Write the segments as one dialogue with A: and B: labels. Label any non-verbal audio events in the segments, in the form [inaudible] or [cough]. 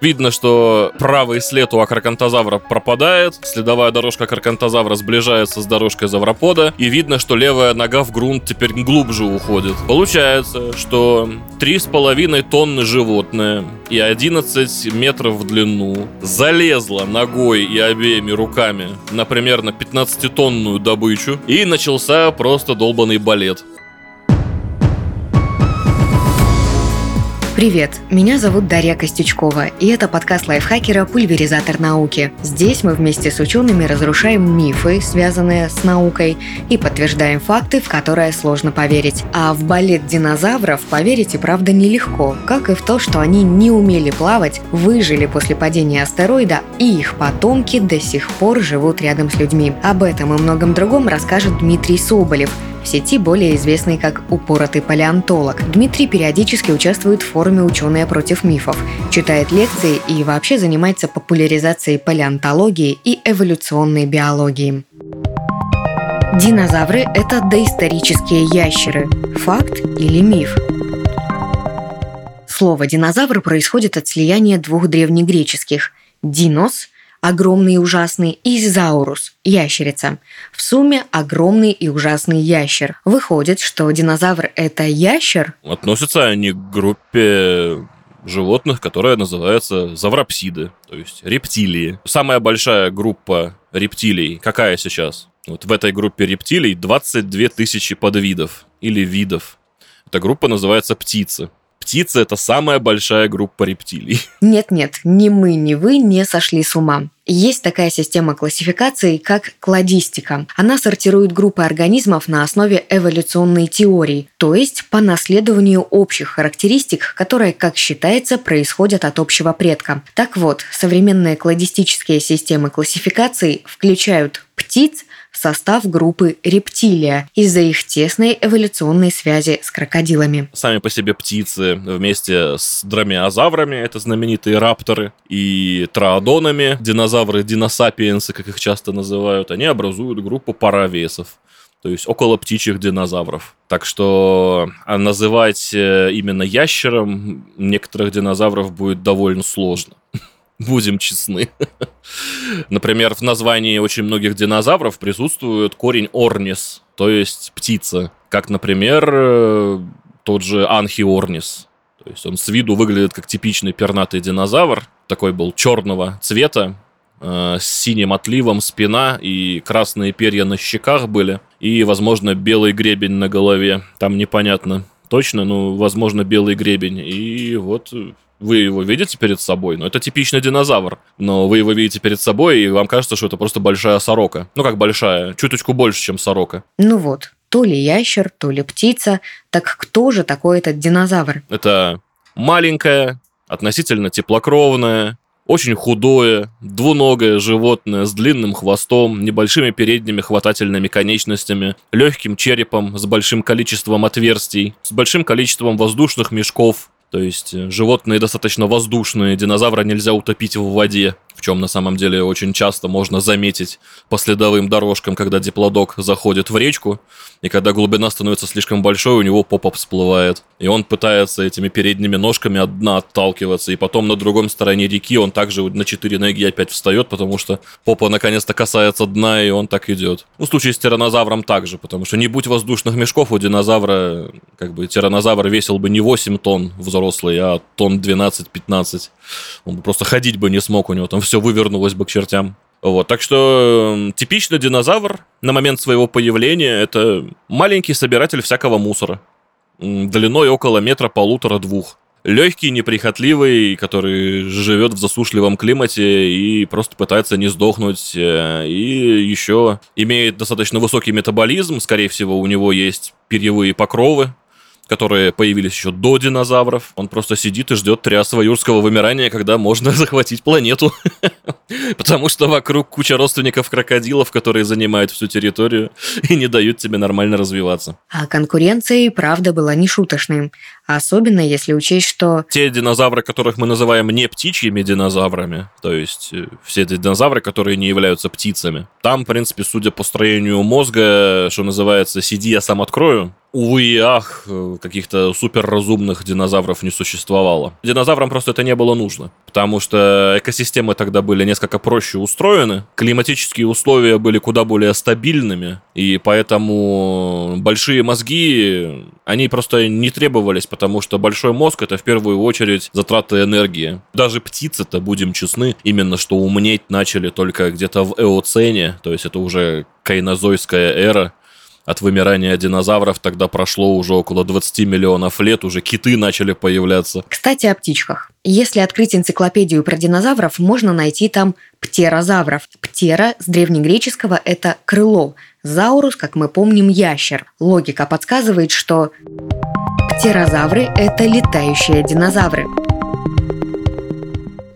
A: Видно, что правый след у акрокантозавра пропадает, следовая дорожка акрокантозавра сближается с дорожкой завропода, и видно, что левая нога в грунт теперь глубже уходит. Получается, что 3,5 тонны животное и 11 метров в длину залезла ногой и обеими руками на примерно 15-тонную добычу, и начался просто долбанный балет.
B: Привет, меня зовут Дарья Костючкова, и это подкаст лайфхакера «Пульверизатор науки». Здесь мы вместе с учеными разрушаем мифы, связанные с наукой, и подтверждаем факты, в которые сложно поверить. А в балет динозавров поверить и правда нелегко, как и в то, что они не умели плавать, выжили после падения астероида, и их потомки до сих пор живут рядом с людьми. Об этом и многом другом расскажет Дмитрий Соболев – в сети более известный как «Упоротый палеонтолог». Дмитрий периодически участвует в форуме «Ученые против мифов», читает лекции и вообще занимается популяризацией палеонтологии и эволюционной биологии. Динозавры – это доисторические ящеры. Факт или миф? Слово «динозавр» происходит от слияния двух древнегреческих – «динос» огромный и ужасный, и заурус – ящерица. В сумме огромный и ужасный ящер. Выходит, что динозавр – это ящер?
A: Относятся они к группе животных, которая называется завропсиды, то есть рептилии. Самая большая группа рептилий какая сейчас? Вот в этой группе рептилий 22 тысячи подвидов или видов. Эта группа называется птицы птицы — это самая большая группа рептилий. [laughs]
B: Нет-нет, ни мы, ни вы не сошли с ума. Есть такая система классификации, как кладистика. Она сортирует группы организмов на основе эволюционной теории, то есть по наследованию общих характеристик, которые, как считается, происходят от общего предка. Так вот, современные кладистические системы классификации включают птиц, состав группы рептилия из-за их тесной эволюционной связи с крокодилами.
A: Сами по себе птицы вместе с дромеозаврами, это знаменитые рапторы, и троодонами, динозавры, диносапиенсы, как их часто называют, они образуют группу паравесов то есть около птичьих динозавров. Так что а называть э, именно ящером некоторых динозавров будет довольно сложно. [laughs] Будем честны. [laughs] Например, в названии очень многих динозавров присутствует корень орнис, то есть птица. Как, например, э, тот же анхиорнис. То есть он с виду выглядит как типичный пернатый динозавр. Такой был черного цвета, э, с синим отливом спина и красные перья на щеках были. И, возможно, белый гребень на голове. Там непонятно точно, но, возможно, белый гребень. И вот вы его видите перед собой, но это типичный динозавр, но вы его видите перед собой, и вам кажется, что это просто большая сорока. Ну, как большая, чуточку больше, чем сорока.
B: Ну вот, то ли ящер, то ли птица. Так кто же такой этот динозавр?
A: Это маленькое, относительно теплокровное, очень худое, двуногое животное с длинным хвостом, небольшими передними хватательными конечностями, легким черепом с большим количеством отверстий, с большим количеством воздушных мешков, то есть э, животные достаточно воздушные, динозавра нельзя утопить в воде в чем на самом деле очень часто можно заметить по следовым дорожкам, когда диплодок заходит в речку, и когда глубина становится слишком большой, у него попа всплывает. И он пытается этими передними ножками от дна отталкиваться, и потом на другом стороне реки он также на четыре ноги опять встает, потому что попа наконец-то касается дна, и он так идет. Ну, в случае с тиранозавром также, потому что не будь воздушных мешков, у динозавра, как бы, тиранозавр весил бы не 8 тонн взрослый, а тонн 12-15. Он бы просто ходить бы не смог, у него там все вывернулось бы к чертям. Вот, так что типичный динозавр на момент своего появления это маленький собиратель всякого мусора. Длиной около метра полутора-двух. Легкий, неприхотливый, который живет в засушливом климате и просто пытается не сдохнуть. Э, и еще имеет достаточно высокий метаболизм. Скорее всего, у него есть перьевые покровы, которые появились еще до динозавров. Он просто сидит и ждет триасово юрского вымирания, когда можно [laughs] захватить планету. [laughs] Потому что вокруг куча родственников крокодилов, которые занимают всю территорию и не дают тебе нормально развиваться.
B: А конкуренция и правда была нешуточной. Особенно если учесть, что...
A: Те динозавры, которых мы называем не птичьими динозаврами, то есть э, все эти динозавры, которые не являются птицами, там, в принципе, судя по строению мозга, что называется, сиди, я сам открою, увы и ах, каких-то суперразумных динозавров не существовало. Динозаврам просто это не было нужно, потому что экосистемы тогда были несколько проще устроены, климатические условия были куда более стабильными, и поэтому большие мозги, они просто не требовались, потому что большой мозг — это в первую очередь затраты энергии. Даже птицы-то, будем честны, именно что умнеть начали только где-то в эоцене, то есть это уже кайнозойская эра, от вымирания динозавров тогда прошло уже около 20 миллионов лет, уже киты начали появляться.
B: Кстати, о птичках. Если открыть энциклопедию про динозавров, можно найти там птерозавров. Птера с древнегреческого – это крыло. Заурус, как мы помним, ящер. Логика подсказывает, что птерозавры – это летающие динозавры.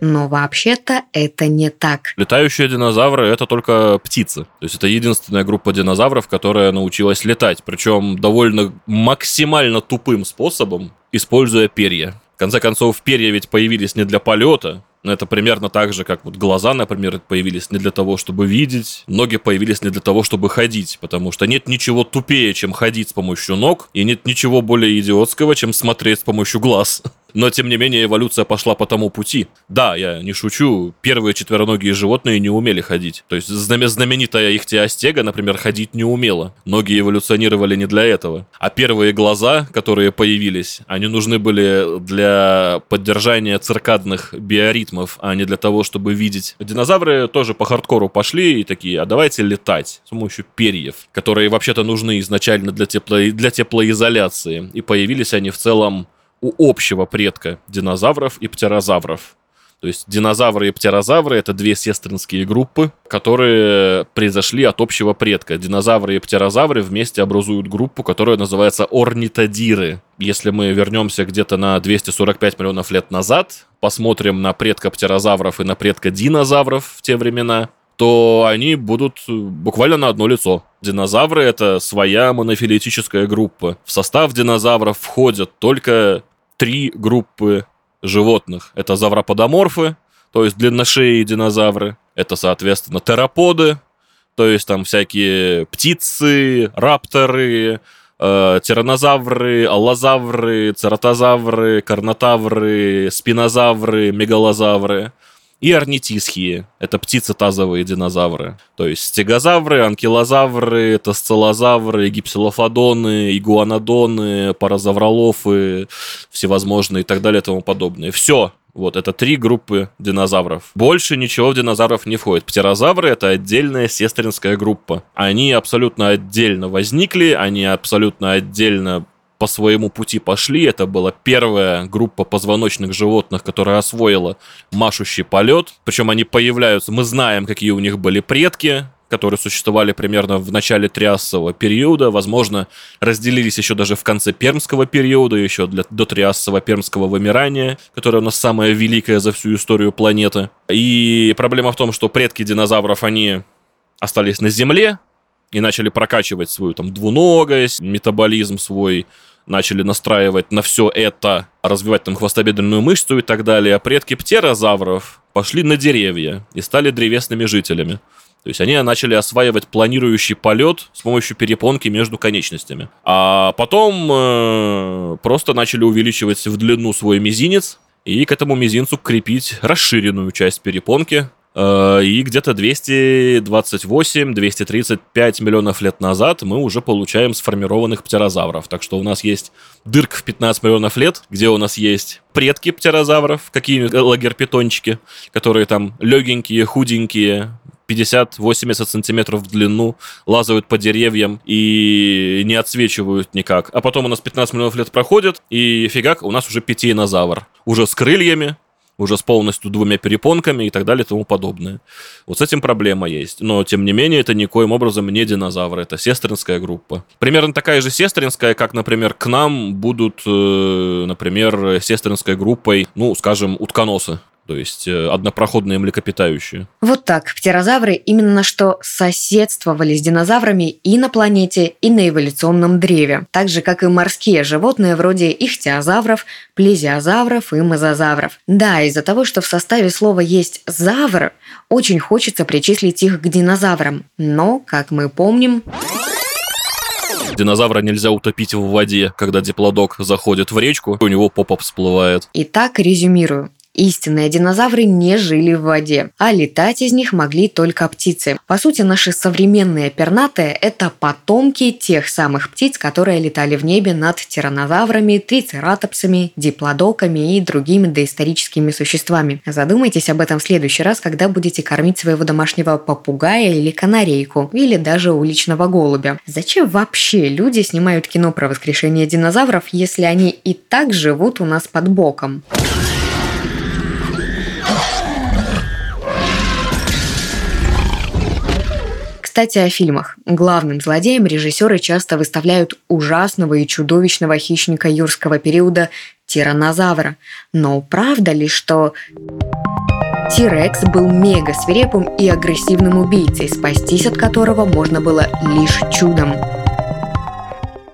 B: Но вообще-то это не так.
A: Летающие динозавры это только птицы. То есть это единственная группа динозавров, которая научилась летать. Причем довольно максимально тупым способом, используя перья. В конце концов, перья ведь появились не для полета, но это примерно так же, как вот глаза, например, появились не для того, чтобы видеть, ноги появились не для того, чтобы ходить, потому что нет ничего тупее, чем ходить с помощью ног, и нет ничего более идиотского, чем смотреть с помощью глаз. Но, тем не менее, эволюция пошла по тому пути. Да, я не шучу, первые четвероногие животные не умели ходить. То есть знаменитая ихтиостега, например, ходить не умела. Ноги эволюционировали не для этого. А первые глаза, которые появились, они нужны были для поддержания циркадных биоритмов, а не для того, чтобы видеть. Динозавры тоже по хардкору пошли и такие, а давайте летать с помощью перьев, которые вообще-то нужны изначально для, тепло... для теплоизоляции. И появились они в целом у общего предка динозавров и птерозавров. То есть динозавры и птерозавры — это две сестринские группы, которые произошли от общего предка. Динозавры и птерозавры вместе образуют группу, которая называется орнитодиры. Если мы вернемся где-то на 245 миллионов лет назад, посмотрим на предка птерозавров и на предка динозавров в те времена, то они будут буквально на одно лицо. Динозавры — это своя монофилетическая группа. В состав динозавров входят только три группы животных. Это завроподоморфы, то есть длинношеи динозавры. Это, соответственно, тераподы, то есть там всякие птицы, рапторы, э, тиранозавры, аллозавры, цератозавры, карнотавры, спинозавры, мегалозавры и орнитисхии. Это птицы-тазовые динозавры. То есть стегозавры, анкилозавры, тосцелозавры, гипсилофодоны, игуанодоны, паразавролофы, всевозможные и так далее и тому подобное. Все. Вот, это три группы динозавров. Больше ничего в динозавров не входит. Птерозавры — это отдельная сестринская группа. Они абсолютно отдельно возникли, они абсолютно отдельно по своему пути пошли. Это была первая группа позвоночных животных, которая освоила машущий полет. Причем они появляются, мы знаем, какие у них были предки, которые существовали примерно в начале триасового периода, возможно, разделились еще даже в конце пермского периода, еще для, до триасового пермского вымирания, которое у нас самое великое за всю историю планеты. И проблема в том, что предки динозавров, они остались на Земле, и начали прокачивать свою там двуногость, метаболизм свой, начали настраивать на все это, развивать там хвостобедренную мышцу и так далее, а предки птерозавров пошли на деревья и стали древесными жителями. То есть они начали осваивать планирующий полет с помощью перепонки между конечностями. А потом э, просто начали увеличивать в длину свой мизинец и к этому мизинцу крепить расширенную часть перепонки, и где-то 228-235 миллионов лет назад мы уже получаем сформированных птерозавров. Так что у нас есть дырка в 15 миллионов лет, где у нас есть предки птерозавров, какие-нибудь лагерпитончики, которые там легенькие, худенькие, 50-80 сантиметров в длину, лазают по деревьям и не отсвечивают никак. А потом у нас 15 миллионов лет проходит, и фигак, у нас уже пятиенозавр. Уже с крыльями, уже с полностью двумя перепонками и так далее и тому подобное. Вот с этим проблема есть. Но, тем не менее, это никоим образом не динозавры, это сестринская группа. Примерно такая же сестринская, как, например, к нам будут, э, например, сестринской группой, ну, скажем, утконосы то есть э, однопроходные млекопитающие.
B: Вот так, птерозавры именно что соседствовали с динозаврами и на планете, и на эволюционном древе, так же, как и морские животные вроде ихтиозавров, плезиозавров и мозазавров. Да, из-за того, что в составе слова есть «завр», очень хочется причислить их к динозаврам, но, как мы помним...
A: Динозавра нельзя утопить в воде, когда диплодок заходит в речку, у него попа всплывает.
B: Итак, резюмирую. Истинные динозавры не жили в воде, а летать из них могли только птицы. По сути, наши современные пернатые – это потомки тех самых птиц, которые летали в небе над тиранозаврами, трицератопсами, диплодоками и другими доисторическими существами. Задумайтесь об этом в следующий раз, когда будете кормить своего домашнего попугая или канарейку, или даже уличного голубя. Зачем вообще люди снимают кино про воскрешение динозавров, если они и так живут у нас под боком? Кстати, о фильмах. Главным злодеем режиссеры часто выставляют ужасного и чудовищного хищника юрского периода тиранозавра. Но правда ли, что Тирекс был мега свирепым и агрессивным убийцей, спастись от которого можно было лишь чудом?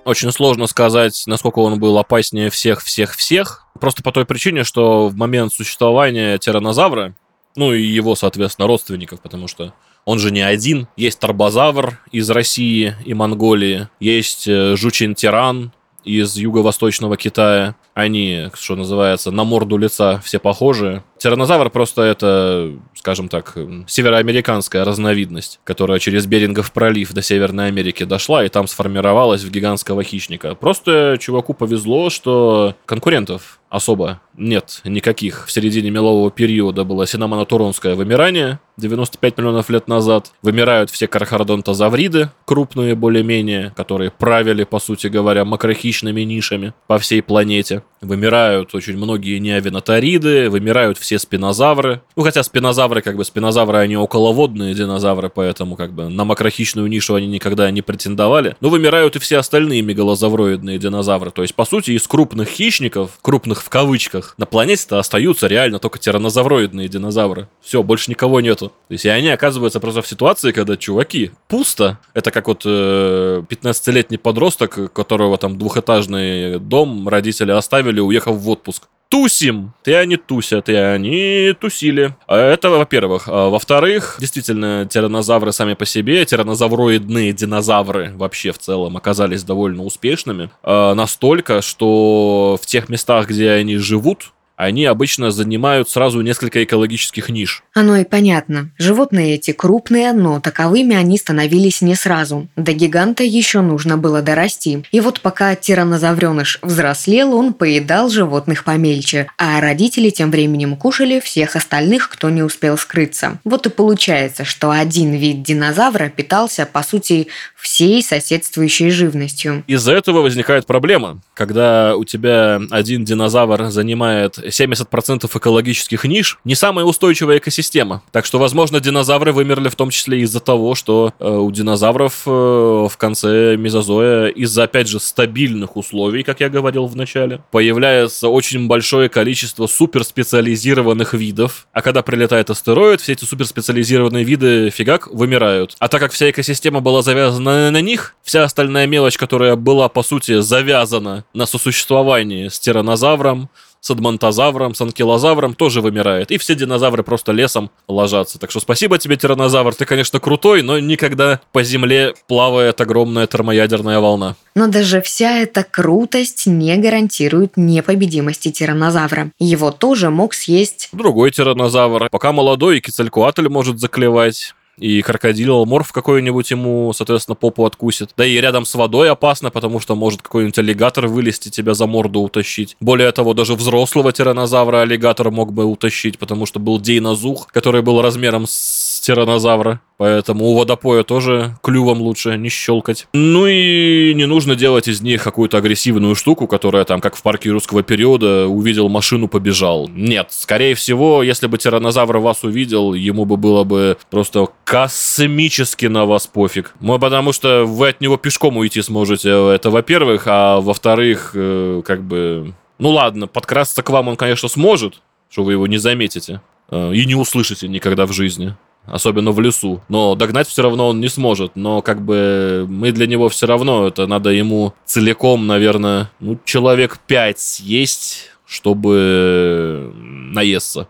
A: Очень сложно сказать, насколько он был опаснее всех-всех-всех. Просто по той причине, что в момент существования тиранозавра, ну и его, соответственно, родственников, потому что он же не один. Есть Тарбозавр из России и Монголии, есть э, Жучин-тиран из юго-восточного Китая. Они, что называется, на морду лица все похожи. Тиранозавр просто это, скажем так, североамериканская разновидность, которая через Берингов пролив до Северной Америки дошла и там сформировалась в гигантского хищника. Просто чуваку повезло, что конкурентов особо нет никаких. В середине мелового периода было синомонотуронское вымирание, 95 миллионов лет назад. Вымирают все кархардонтозавриды, крупные более-менее, которые правили, по сути говоря, макрохищными нишами по всей планете. Вымирают очень многие неовиноториды, вымирают все спинозавры. Ну, хотя спинозавры, как бы, спинозавры, они околоводные динозавры, поэтому, как бы, на макрохищную нишу они никогда не претендовали. Но вымирают и все остальные мегалозавроидные динозавры. То есть, по сути, из крупных хищников, крупных в кавычках, на планете-то остаются реально только тиранозавроидные динозавры. Все, больше никого нету. То есть, и они оказываются просто в ситуации, когда, чуваки, пусто. Это как вот э, 15-летний подросток, которого там двухэтажный дом родители оставили, уехав в отпуск тусим. И они тусят, и они тусили. А это, во-первых. А во-вторых, действительно, тиранозавры сами по себе, тиранозавроидные динозавры вообще в целом оказались довольно успешными. А настолько, что в тех местах, где они живут, они обычно занимают сразу несколько экологических ниш.
B: Оно и понятно. Животные эти крупные, но таковыми они становились не сразу. До гиганта еще нужно было дорасти. И вот пока тиранозавреныш взрослел, он поедал животных помельче, а родители тем временем кушали всех остальных, кто не успел скрыться. Вот и получается, что один вид динозавра питался, по сути, всей соседствующей живностью.
A: Из-за этого возникает проблема. Когда у тебя один динозавр занимает 70% экологических ниш, не самая устойчивая экосистема. Так что, возможно, динозавры вымерли в том числе из-за того, что э, у динозавров э, в конце мезозоя из-за, опять же, стабильных условий, как я говорил в начале, появляется очень большое количество суперспециализированных видов. А когда прилетает астероид, все эти суперспециализированные виды фигак вымирают. А так как вся экосистема была завязана на них, вся остальная мелочь, которая была, по сути, завязана на сосуществовании с тиранозавром, с адмантозавром, с анкилозавром тоже вымирает. И все динозавры просто лесом ложатся. Так что спасибо тебе, тиранозавр. Ты, конечно, крутой, но никогда по земле плавает огромная термоядерная волна.
B: Но даже вся эта крутость не гарантирует непобедимости тиранозавра. Его тоже мог съесть...
A: Другой тиранозавр. Пока молодой, и кицалькуатль может заклевать и крокодил морф какой-нибудь ему, соответственно, попу откусит. Да и рядом с водой опасно, потому что может какой-нибудь аллигатор вылезти, тебя за морду утащить. Более того, даже взрослого тиранозавра аллигатор мог бы утащить, потому что был дейнозух, который был размером с тиранозавра. Поэтому у водопоя тоже клювом лучше не щелкать. Ну и не нужно делать из них какую-то агрессивную штуку, которая там, как в парке русского периода, увидел машину, побежал. Нет, скорее всего, если бы тиранозавр вас увидел, ему бы было бы просто космически на вас пофиг. Ну, потому что вы от него пешком уйти сможете, это во-первых, а во-вторых, э, как бы... Ну ладно, подкрасться к вам он, конечно, сможет, что вы его не заметите э, и не услышите никогда в жизни особенно в лесу. Но догнать все равно он не сможет. Но как бы мы для него все равно, это надо ему целиком, наверное, ну, человек пять съесть, чтобы наесться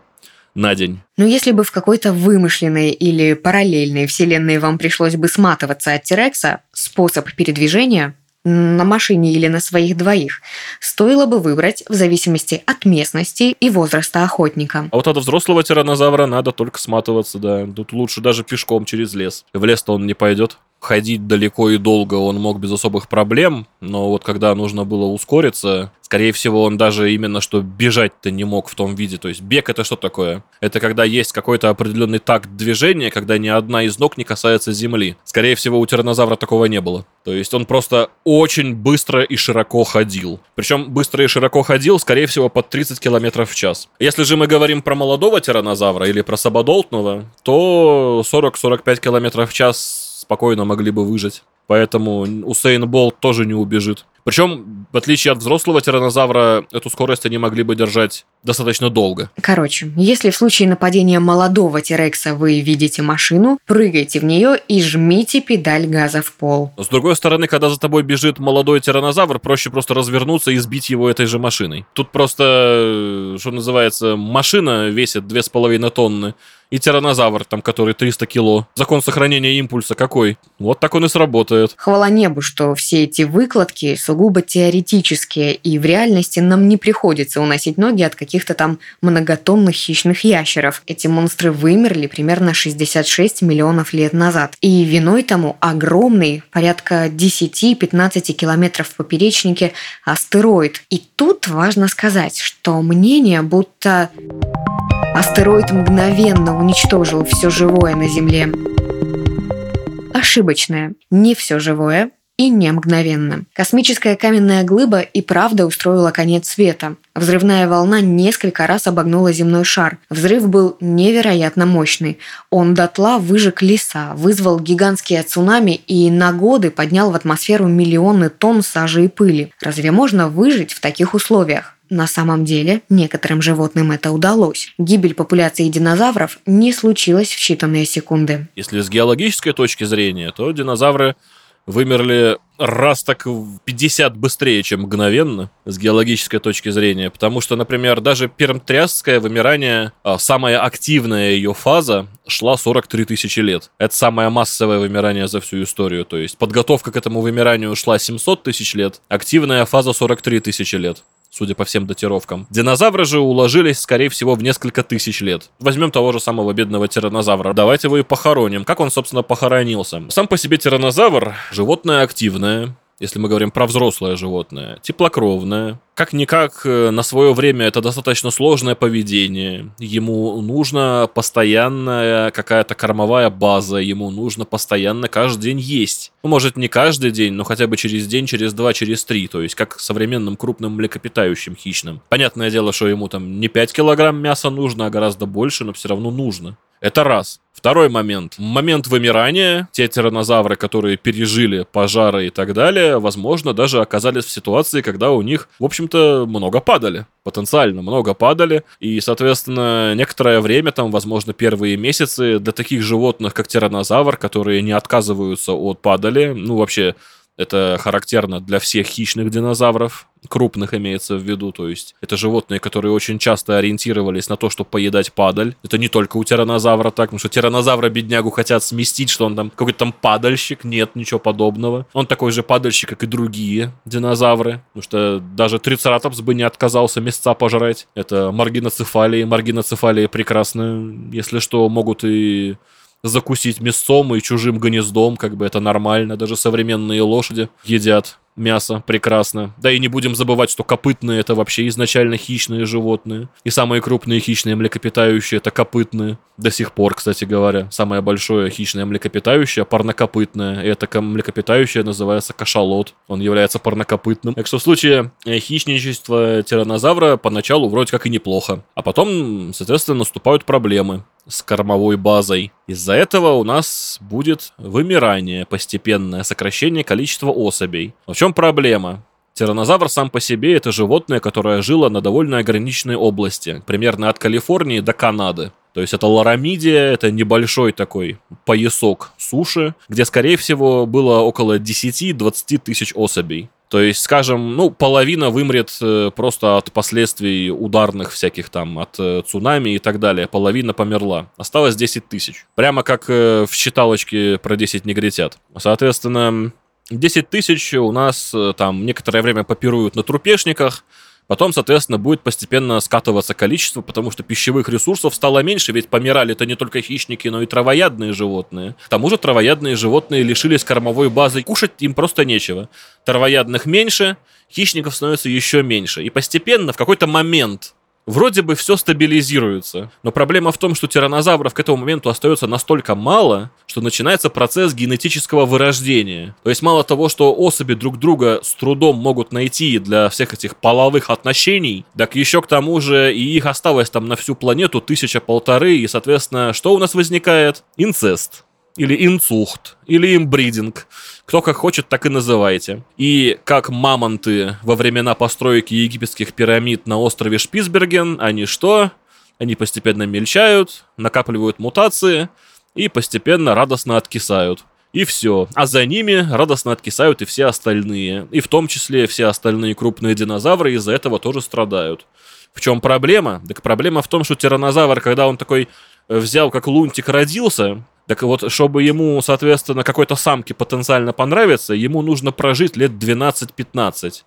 A: на день.
B: Но если бы в какой-то вымышленной или параллельной вселенной вам пришлось бы сматываться от Тирекса, способ передвижения на машине или на своих двоих, стоило бы выбрать в зависимости от местности и возраста охотника.
A: А вот от взрослого тиранозавра надо только сматываться, да. Тут лучше даже пешком через лес. В лес-то он не пойдет ходить далеко и долго он мог без особых проблем, но вот когда нужно было ускориться, скорее всего, он даже именно что бежать-то не мог в том виде. То есть бег это что такое? Это когда есть какой-то определенный такт движения, когда ни одна из ног не касается земли. Скорее всего, у тиранозавра такого не было. То есть он просто очень быстро и широко ходил. Причем быстро и широко ходил, скорее всего, под 30 км в час. Если же мы говорим про молодого тиранозавра или про сабадолтного, то 40-45 км в час спокойно могли бы выжить. Поэтому Усейн Болт тоже не убежит. Причем, в отличие от взрослого тиранозавра, эту скорость они могли бы держать достаточно долго.
B: Короче, если в случае нападения молодого Тирекса вы видите машину, прыгайте в нее и жмите педаль газа в пол.
A: С другой стороны, когда за тобой бежит молодой тиранозавр, проще просто развернуться и сбить его этой же машиной. Тут просто, что называется, машина весит 2,5 тонны, и тиранозавр, там, который 300 кило. Закон сохранения импульса какой? Вот так он и сработает.
B: Хвала небу, что все эти выкладки сугубо теоретические, и в реальности нам не приходится уносить ноги от каких-то там многотонных хищных ящеров. Эти монстры вымерли примерно 66 миллионов лет назад. И виной тому огромный, порядка 10-15 километров в поперечнике, астероид. И тут важно сказать, что мнение будто Астероид мгновенно уничтожил все живое на Земле. Ошибочное. Не все живое и не мгновенно. Космическая каменная глыба и правда устроила конец света. Взрывная волна несколько раз обогнула земной шар. Взрыв был невероятно мощный. Он дотла выжег леса, вызвал гигантские цунами и на годы поднял в атмосферу миллионы тонн сажи и пыли. Разве можно выжить в таких условиях? На самом деле, некоторым животным это удалось. Гибель популяции динозавров не случилась в считанные секунды.
A: Если с геологической точки зрения, то динозавры вымерли раз так в 50 быстрее, чем мгновенно, с геологической точки зрения. Потому что, например, даже пермтриасское вымирание, а, самая активная ее фаза шла 43 тысячи лет. Это самое массовое вымирание за всю историю. То есть подготовка к этому вымиранию шла 700 тысяч лет, активная фаза 43 тысячи лет судя по всем датировкам. Динозавры же уложились, скорее всего, в несколько тысяч лет. Возьмем того же самого бедного тиранозавра. Давайте его и похороним. Как он, собственно, похоронился? Сам по себе тиранозавр – животное активное, если мы говорим про взрослое животное, теплокровное. Как-никак э, на свое время это достаточно сложное поведение. Ему нужно постоянная какая-то кормовая база, ему нужно постоянно каждый день есть. Ну, может, не каждый день, но хотя бы через день, через два, через три. То есть, как современным крупным млекопитающим хищным. Понятное дело, что ему там не 5 килограмм мяса нужно, а гораздо больше, но все равно нужно. Это раз. Второй момент. Момент вымирания. Те тиранозавры, которые пережили пожары и так далее, возможно, даже оказались в ситуации, когда у них, в общем-то, много падали. Потенциально много падали. И, соответственно, некоторое время, там, возможно, первые месяцы для таких животных, как тиранозавр, которые не отказываются от падали, ну, вообще, это характерно для всех хищных динозавров, крупных имеется в виду, то есть это животные, которые очень часто ориентировались на то, чтобы поедать падаль. Это не только у тиранозавра так, потому что тиранозавра беднягу хотят сместить, что он там какой-то там падальщик, нет, ничего подобного. Он такой же падальщик, как и другие динозавры, потому что даже трицератопс бы не отказался мясца пожрать. Это маргиноцефалии, маргиноцефалии прекрасно, если что, могут и закусить мясом и чужим гнездом, как бы это нормально. Даже современные лошади едят мясо прекрасно. Да и не будем забывать, что копытные это вообще изначально хищные животные. И самые крупные хищные млекопитающие это копытные. До сих пор, кстати говоря. Самое большое хищное млекопитающее парнокопытное. И это млекопитающее называется кашалот. Он является парнокопытным. Так что в случае э, хищничества тиранозавра поначалу вроде как и неплохо. А потом, соответственно, наступают проблемы с кормовой базой. Из-за этого у нас будет вымирание, постепенное сокращение количества особей. Чем проблема? Тиранозавр сам по себе это животное, которое жило на довольно ограниченной области, примерно от Калифорнии до Канады. То есть это Ларамидия, это небольшой такой поясок суши, где, скорее всего, было около 10-20 тысяч особей. То есть, скажем, ну, половина вымрет э, просто от последствий ударных всяких там, от э, цунами и так далее. Половина померла. Осталось 10 тысяч. Прямо как э, в считалочке про 10 негритят. Соответственно, 10 тысяч у нас э, там некоторое время попируют на трупешниках, Потом, соответственно, будет постепенно скатываться количество, потому что пищевых ресурсов стало меньше, ведь помирали это не только хищники, но и травоядные животные. К тому же травоядные животные лишились кормовой базы, кушать им просто нечего. Травоядных меньше, хищников становится еще меньше. И постепенно, в какой-то момент, Вроде бы все стабилизируется, но проблема в том, что тиранозавров к этому моменту остается настолько мало, что начинается процесс генетического вырождения. То есть мало того, что особи друг друга с трудом могут найти для всех этих половых отношений, так еще к тому же и их осталось там на всю планету тысяча-полторы, и, соответственно, что у нас возникает? Инцест или инцухт, или имбридинг. Кто как хочет, так и называйте. И как мамонты во времена постройки египетских пирамид на острове Шпицберген, они что? Они постепенно мельчают, накапливают мутации и постепенно радостно откисают. И все. А за ними радостно откисают и все остальные. И в том числе все остальные крупные динозавры из-за этого тоже страдают. В чем проблема? Так проблема в том, что тиранозавр, когда он такой взял, как лунтик родился, так вот, чтобы ему, соответственно, какой-то самке потенциально понравиться, ему нужно прожить лет 12-15.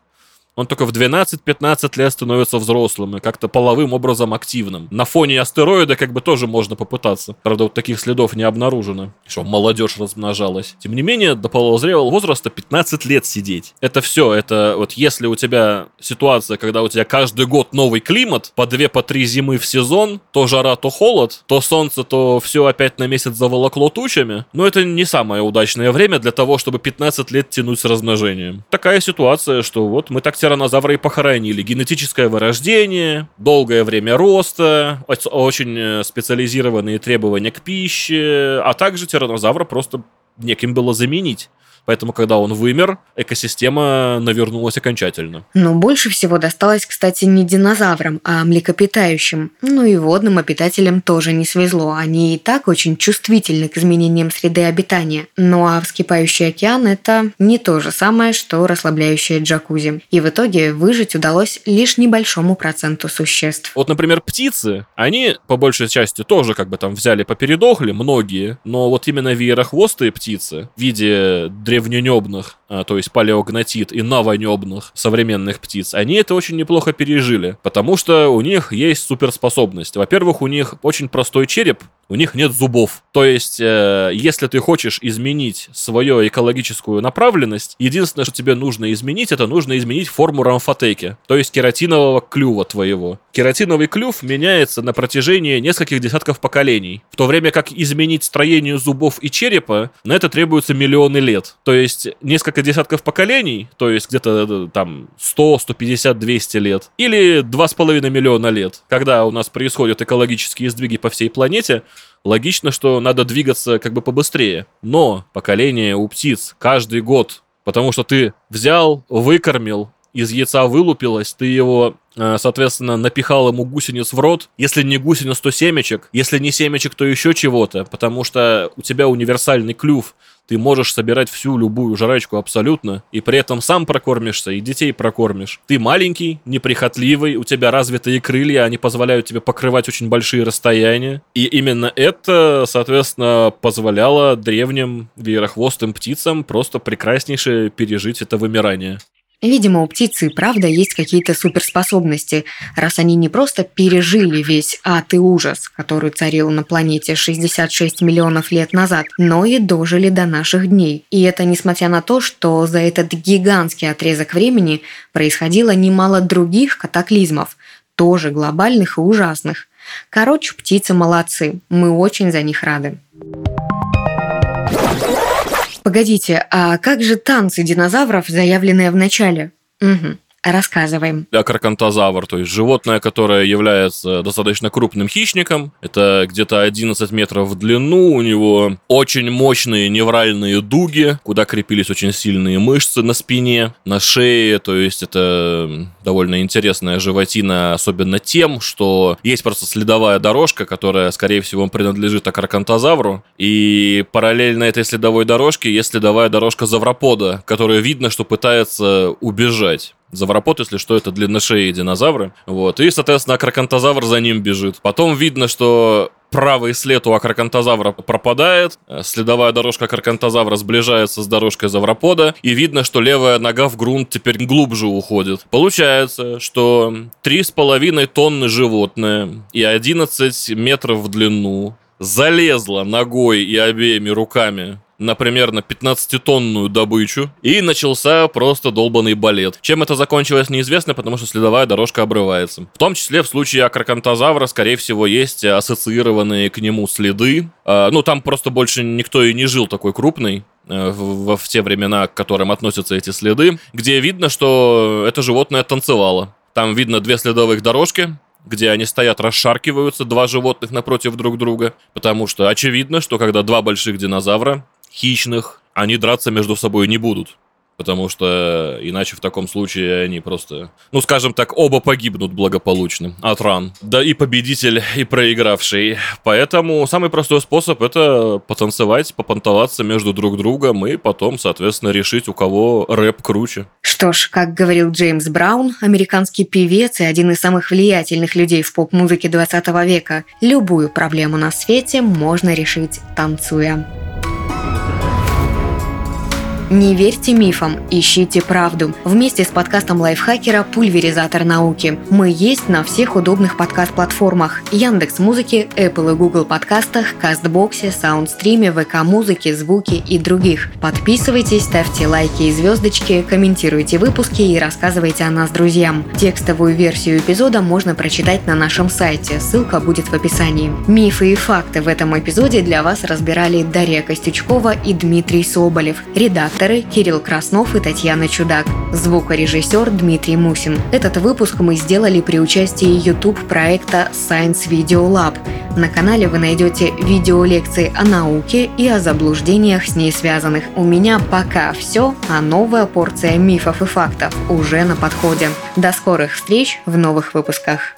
A: Он только в 12-15 лет становится взрослым и как-то половым образом активным. На фоне астероида как бы тоже можно попытаться. Правда, вот таких следов не обнаружено, что молодежь размножалась. Тем не менее, до полузрелого возраста 15 лет сидеть. Это все, это вот если у тебя ситуация, когда у тебя каждый год новый климат, по две, по три зимы в сезон, то жара, то холод, то солнце, то все опять на месяц заволокло тучами, но это не самое удачное время для того, чтобы 15 лет тянуть с размножением. Такая ситуация, что вот мы так тиранозавра и похоронили. Генетическое вырождение, долгое время роста, очень э, специализированные требования к пище, а также тиранозавра просто неким было заменить. Поэтому, когда он вымер, экосистема навернулась окончательно.
B: Но больше всего досталось, кстати, не динозаврам, а млекопитающим. Ну и водным обитателям тоже не свезло. Они и так очень чувствительны к изменениям среды обитания. Ну а вскипающий океан – это не то же самое, что расслабляющее джакузи. И в итоге выжить удалось лишь небольшому проценту существ.
A: Вот, например, птицы, они по большей части тоже как бы там взяли попередохли, многие, но вот именно веерохвостые птицы в виде древненебных, а, то есть палеогнатит и новонебных современных птиц, они это очень неплохо пережили, потому что у них есть суперспособность. Во-первых, у них очень простой череп, у них нет зубов. То есть, э, если ты хочешь изменить свою экологическую направленность, единственное, что тебе нужно изменить, это нужно изменить форму рамфотеки, то есть кератинового клюва твоего. Кератиновый клюв меняется на протяжении нескольких десятков поколений, в то время как изменить строение зубов и черепа, на это требуется миллионы лет. То есть, несколько десятков поколений, то есть где-то э, там 100, 150, 200 лет, или 2,5 миллиона лет, когда у нас происходят экологические сдвиги по всей планете, логично, что надо двигаться как бы побыстрее. Но поколение у птиц каждый год, потому что ты взял, выкормил, из яйца вылупилось, ты его э, соответственно, напихал ему гусениц в рот. Если не гусениц, то семечек. Если не семечек, то еще чего-то. Потому что у тебя универсальный клюв ты можешь собирать всю любую жрачку абсолютно, и при этом сам прокормишься, и детей прокормишь. Ты маленький, неприхотливый, у тебя развитые крылья, они позволяют тебе покрывать очень большие расстояния. И именно это, соответственно, позволяло древним веерохвостым птицам просто прекраснейше пережить это вымирание.
B: Видимо, у птицы и правда есть какие-то суперспособности, раз они не просто пережили весь ад и ужас, который царил на планете 66 миллионов лет назад, но и дожили до наших дней. И это несмотря на то, что за этот гигантский отрезок времени происходило немало других катаклизмов, тоже глобальных и ужасных. Короче, птицы молодцы, мы очень за них рады. Погодите, а как же танцы динозавров, заявленные в начале? Угу. Рассказываем.
A: Акрокантозавр, то есть животное, которое является достаточно крупным хищником. Это где-то 11 метров в длину. У него очень мощные невральные дуги, куда крепились очень сильные мышцы на спине, на шее. То есть это довольно интересная животина, особенно тем, что есть просто следовая дорожка, которая, скорее всего, принадлежит акрокантозавру. И параллельно этой следовой дорожке есть следовая дорожка завропода, которая видно, что пытается убежать. Завропот, если что, это длинношеи динозавры. Вот. И, соответственно, крокантозавр за ним бежит. Потом видно, что правый след у акрокантозавра пропадает, э, следовая дорожка акрокантозавра сближается с дорожкой завропода, и видно, что левая нога в грунт теперь глубже уходит. Получается, что 3,5 тонны животное и 11 метров в длину залезла ногой и обеими руками на примерно 15-тонную добычу, и начался просто долбанный балет. Чем это закончилось, неизвестно, потому что следовая дорожка обрывается. В том числе в случае акрокантозавра, скорее всего, есть ассоциированные к нему следы. А, ну, там просто больше никто и не жил такой крупный э, в, в те времена, к которым относятся эти следы, где видно, что это животное танцевало. Там видно две следовых дорожки, где они стоят, расшаркиваются, два животных напротив друг друга, потому что очевидно, что когда два больших динозавра хищных, они драться между собой не будут. Потому что иначе в таком случае они просто, ну скажем так, оба погибнут благополучно от ран. Да и победитель, и проигравший. Поэтому самый простой способ это потанцевать, попонтоваться между друг другом и потом, соответственно, решить, у кого рэп круче.
B: Что ж, как говорил Джеймс Браун, американский певец и один из самых влиятельных людей в поп-музыке 20 века, любую проблему на свете можно решить танцуя. Не верьте мифам, ищите правду. Вместе с подкастом лайфхакера «Пульверизатор науки». Мы есть на всех удобных подкаст-платформах. Яндекс Музыки, Apple и Google подкастах, Кастбоксе, Саундстриме, ВК Музыке, Звуки и других. Подписывайтесь, ставьте лайки и звездочки, комментируйте выпуски и рассказывайте о нас друзьям. Текстовую версию эпизода можно прочитать на нашем сайте, ссылка будет в описании. Мифы и факты в этом эпизоде для вас разбирали Дарья Костючкова и Дмитрий Соболев, редактор Редакторы Кирилл Краснов и Татьяна Чудак. Звукорежиссер Дмитрий Мусин. Этот выпуск мы сделали при участии YouTube проекта Science Video Lab. На канале вы найдете видеолекции о науке и о заблуждениях с ней связанных. У меня пока все, а новая порция мифов и фактов уже на подходе. До скорых встреч в новых выпусках.